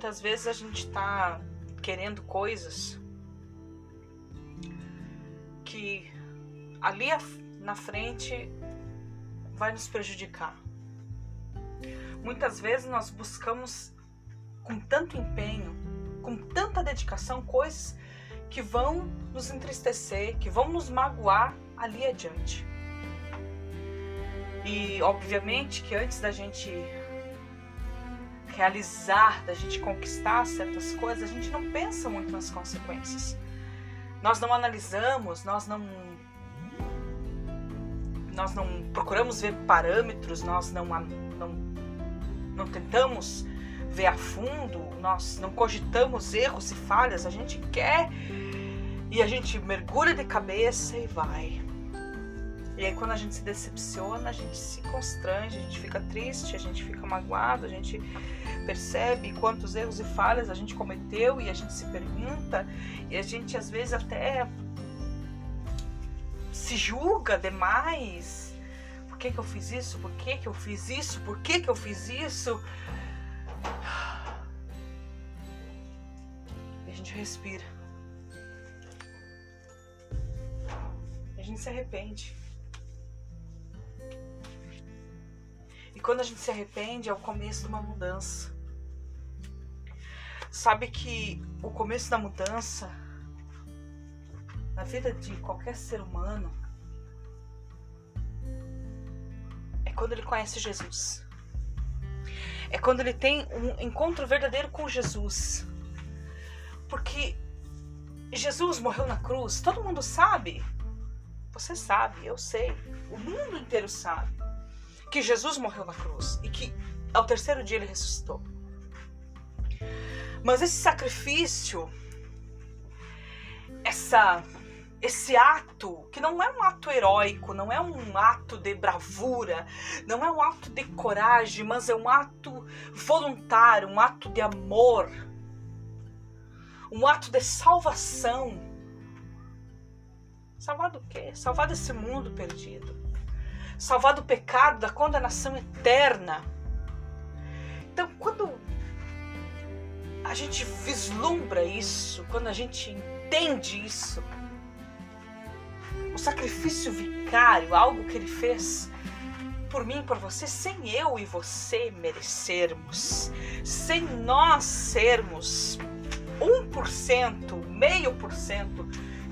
muitas vezes a gente está querendo coisas que ali na frente vai nos prejudicar. Muitas vezes nós buscamos com tanto empenho, com tanta dedicação, coisas que vão nos entristecer, que vão nos magoar ali adiante. E obviamente que antes da gente realizar, da gente conquistar certas coisas, a gente não pensa muito nas consequências. Nós não analisamos, nós não nós não procuramos ver parâmetros, nós não não, não tentamos ver a fundo, nós não cogitamos erros e falhas, a gente quer e a gente mergulha de cabeça e vai. E aí quando a gente se decepciona, a gente se constrange, a gente fica triste, a gente fica magoado, a gente percebe quantos erros e falhas a gente cometeu e a gente se pergunta e a gente às vezes até se julga demais. Por que, que eu fiz isso? Por que, que eu fiz isso? Por que, que eu fiz isso? E a gente respira. A gente se arrepende. E quando a gente se arrepende, é o começo de uma mudança. Sabe que o começo da mudança na vida de qualquer ser humano é quando ele conhece Jesus. É quando ele tem um encontro verdadeiro com Jesus. Porque Jesus morreu na cruz, todo mundo sabe. Você sabe, eu sei. O mundo inteiro sabe que Jesus morreu na cruz e que ao terceiro dia ele ressuscitou. Mas esse sacrifício, essa esse ato, que não é um ato heróico, não é um ato de bravura, não é um ato de coragem, mas é um ato voluntário, um ato de amor, um ato de salvação. Salvar do quê? Salvar desse mundo perdido salvar do pecado, da condenação eterna. Então, quando a gente vislumbra isso, quando a gente entende isso, o sacrifício vicário, algo que ele fez por mim, por você, sem eu e você merecermos, sem nós sermos 1%, meio por cento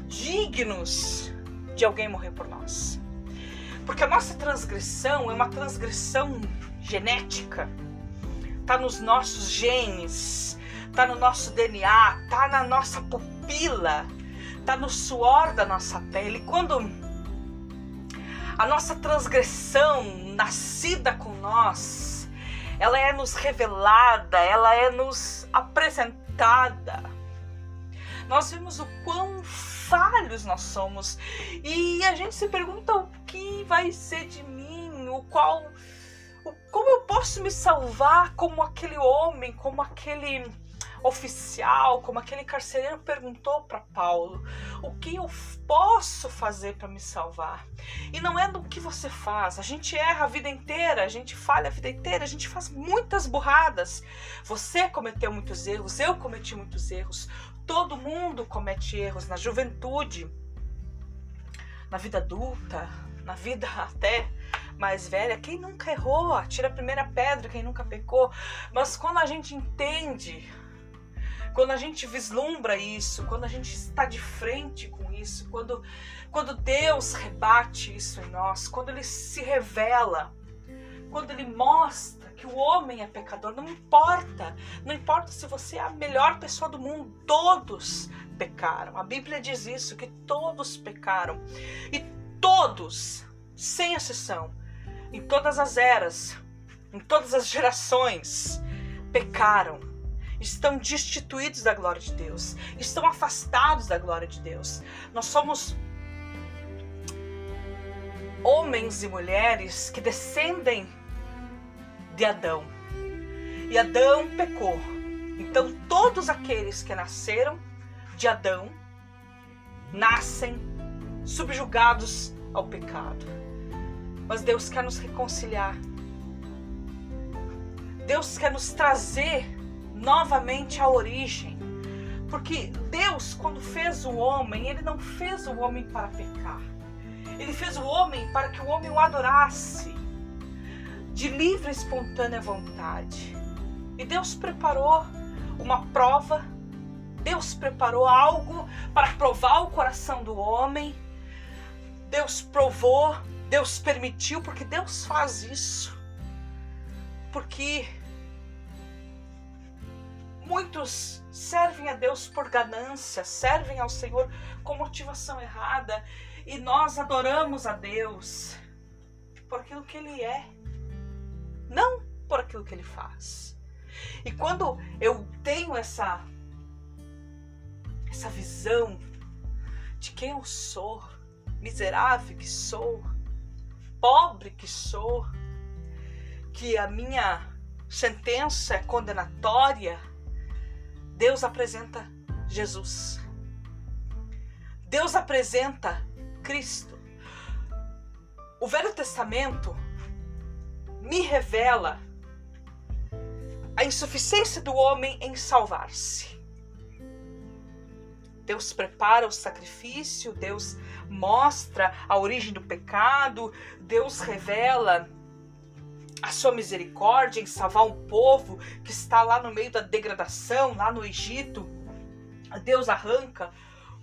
dignos de alguém morrer por nós. Porque a nossa transgressão é uma transgressão genética. Tá nos nossos genes, tá no nosso DNA, tá na nossa pupila, tá no suor da nossa pele. Quando a nossa transgressão nascida com nós, ela é nos revelada, ela é nos apresentada. Nós vemos o quão falhos nós somos. E a gente se pergunta o que vai ser de mim, o qual o, como eu posso me salvar como aquele homem, como aquele oficial, como aquele carcereiro perguntou para Paulo: o que eu posso fazer para me salvar? E não é do que você faz. A gente erra a vida inteira, a gente falha a vida inteira, a gente faz muitas burradas. Você cometeu muitos erros, eu cometi muitos erros. Todo mundo comete erros na juventude, na vida adulta, na vida até mais velha. Quem nunca errou? Tira a primeira pedra, quem nunca pecou. Mas quando a gente entende, quando a gente vislumbra isso, quando a gente está de frente com isso, quando, quando Deus rebate isso em nós, quando Ele se revela, quando Ele mostra que o homem é pecador, não importa. Não importa se você é a melhor pessoa do mundo, todos pecaram. A Bíblia diz isso, que todos pecaram. E todos, sem exceção, em todas as eras, em todas as gerações, pecaram. Estão destituídos da glória de Deus, estão afastados da glória de Deus. Nós somos homens e mulheres que descendem de Adão. E Adão pecou. Então todos aqueles que nasceram de Adão nascem subjugados ao pecado. Mas Deus quer nos reconciliar. Deus quer nos trazer novamente a origem. Porque Deus, quando fez o homem, ele não fez o homem para pecar. Ele fez o homem para que o homem o adorasse de livre e espontânea vontade. E Deus preparou uma prova, Deus preparou algo para provar o coração do homem. Deus provou, Deus permitiu, porque Deus faz isso. Porque muitos servem a Deus por ganância, servem ao Senhor com motivação errada, e nós adoramos a Deus por aquilo que Ele é, não por aquilo que Ele faz. E quando eu tenho essa essa visão de quem eu sou, miserável que sou, pobre que sou, que a minha sentença é condenatória, Deus apresenta Jesus. Deus apresenta Cristo. O Velho Testamento me revela a insuficiência do homem em salvar-se. Deus prepara o sacrifício, Deus mostra a origem do pecado, Deus revela a sua misericórdia em salvar um povo que está lá no meio da degradação, lá no Egito. Deus arranca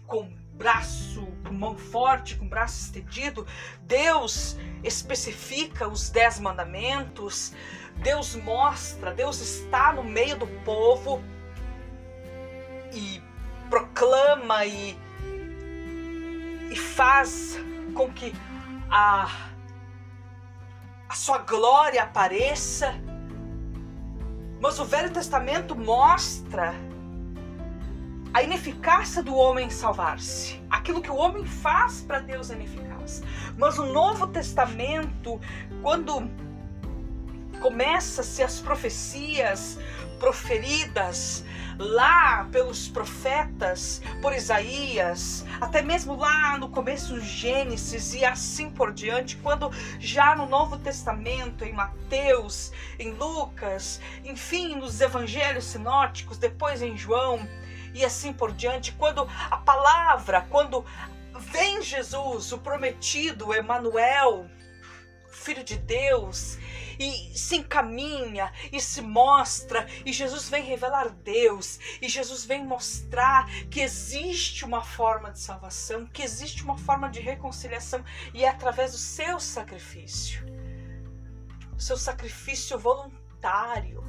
com braço, com mão forte, com braço estendido. Deus especifica os dez mandamentos. Deus mostra, Deus está no meio do povo e proclama e, e faz com que a, a sua glória apareça. Mas o Velho Testamento mostra a ineficácia do homem salvar-se. Aquilo que o homem faz para Deus é ineficaz. Mas o Novo Testamento, quando começa-se as profecias proferidas lá pelos profetas, por Isaías, até mesmo lá no começo Gênesis e assim por diante, quando já no Novo Testamento, em Mateus, em Lucas, enfim, nos evangelhos sinóticos, depois em João e assim por diante, quando a palavra, quando vem Jesus, o prometido, Emanuel, filho de Deus, e se encaminha e se mostra, e Jesus vem revelar Deus, e Jesus vem mostrar que existe uma forma de salvação, que existe uma forma de reconciliação, e é através do seu sacrifício, seu sacrifício voluntário.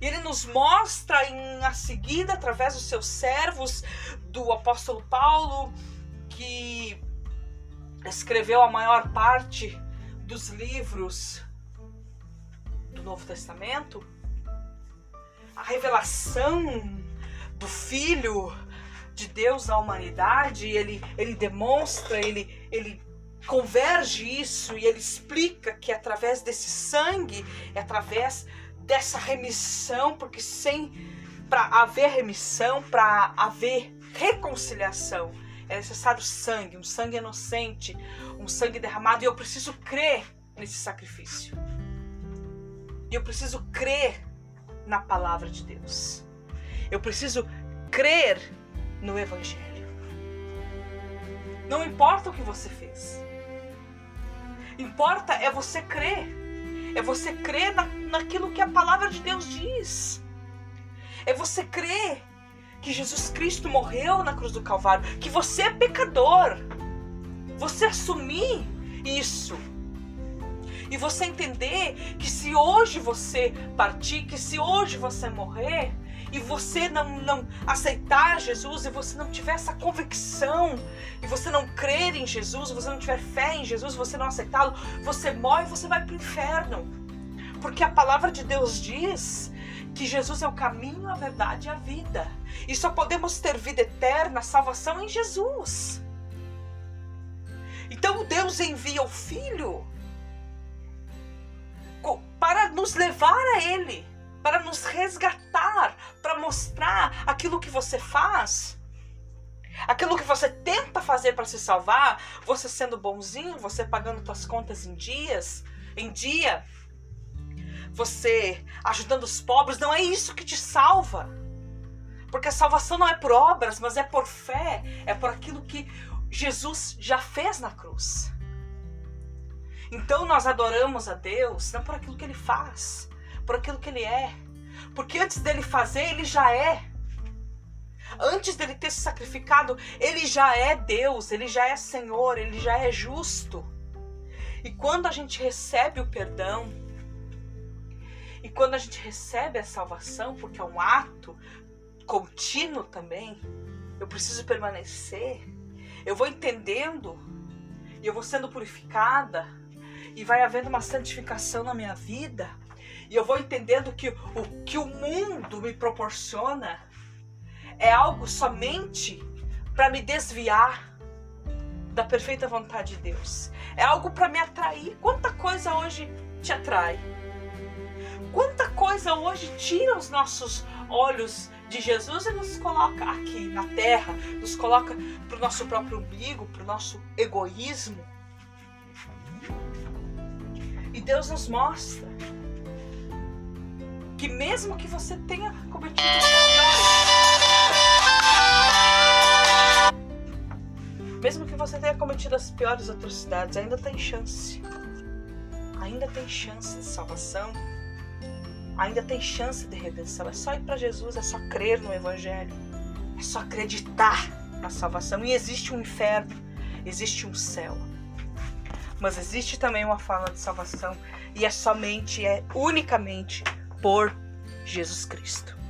E ele nos mostra em a seguida, através dos seus servos, do apóstolo Paulo, que escreveu a maior parte dos livros do Novo Testamento, a revelação do Filho de Deus à humanidade, ele, ele demonstra, ele, ele converge isso e ele explica que é através desse sangue, é através dessa remissão, porque sem para haver remissão, para haver reconciliação, é necessário sangue, um sangue inocente, um sangue derramado, e eu preciso crer nesse sacrifício. E eu preciso crer na palavra de Deus. Eu preciso crer no Evangelho. Não importa o que você fez. Importa é você crer. É você crer na, naquilo que a palavra de Deus diz. É você crer que Jesus Cristo morreu na cruz do Calvário, que você é pecador. Você assumir isso. E você entender que se hoje você partir, que se hoje você morrer, e você não, não aceitar Jesus, e você não tiver essa convicção, e você não crer em Jesus, você não tiver fé em Jesus, você não aceitá-lo, você morre e você vai para o inferno. Porque a palavra de Deus diz que Jesus é o caminho, a verdade e a vida. E só podemos ter vida eterna, salvação em Jesus. Então Deus envia o Filho para nos levar a Ele, para nos resgatar, para mostrar aquilo que você faz. Aquilo que você tenta fazer para se salvar, você sendo bonzinho, você pagando suas contas em dias, em dia, você ajudando os pobres, não é isso que te salva. Porque a salvação não é por obras, mas é por fé, é por aquilo que Jesus já fez na cruz. Então nós adoramos a Deus não por aquilo que ele faz, por aquilo que ele é. Porque antes dele fazer, ele já é. Antes dele ter se sacrificado, ele já é Deus, ele já é Senhor, ele já é justo. E quando a gente recebe o perdão, e quando a gente recebe a salvação, porque é um ato contínuo também, eu preciso permanecer, eu vou entendendo, e eu vou sendo purificada, e vai havendo uma santificação na minha vida, e eu vou entendendo que o que o mundo me proporciona é algo somente para me desviar da perfeita vontade de Deus. É algo para me atrair. Quanta coisa hoje te atrai? Quanta coisa hoje tira os nossos olhos de Jesus e nos coloca aqui na terra, nos coloca para o nosso próprio umbigo, para o nosso egoísmo. E Deus nos mostra que mesmo que você tenha cometido Mesmo que você tenha cometido as piores atrocidades, ainda tem chance. Ainda tem chance de salvação. Ainda tem chance de redenção. É só ir para Jesus, é só crer no Evangelho. É só acreditar na salvação. E existe um inferno, existe um céu. Mas existe também uma forma de salvação. E é somente, é unicamente por Jesus Cristo.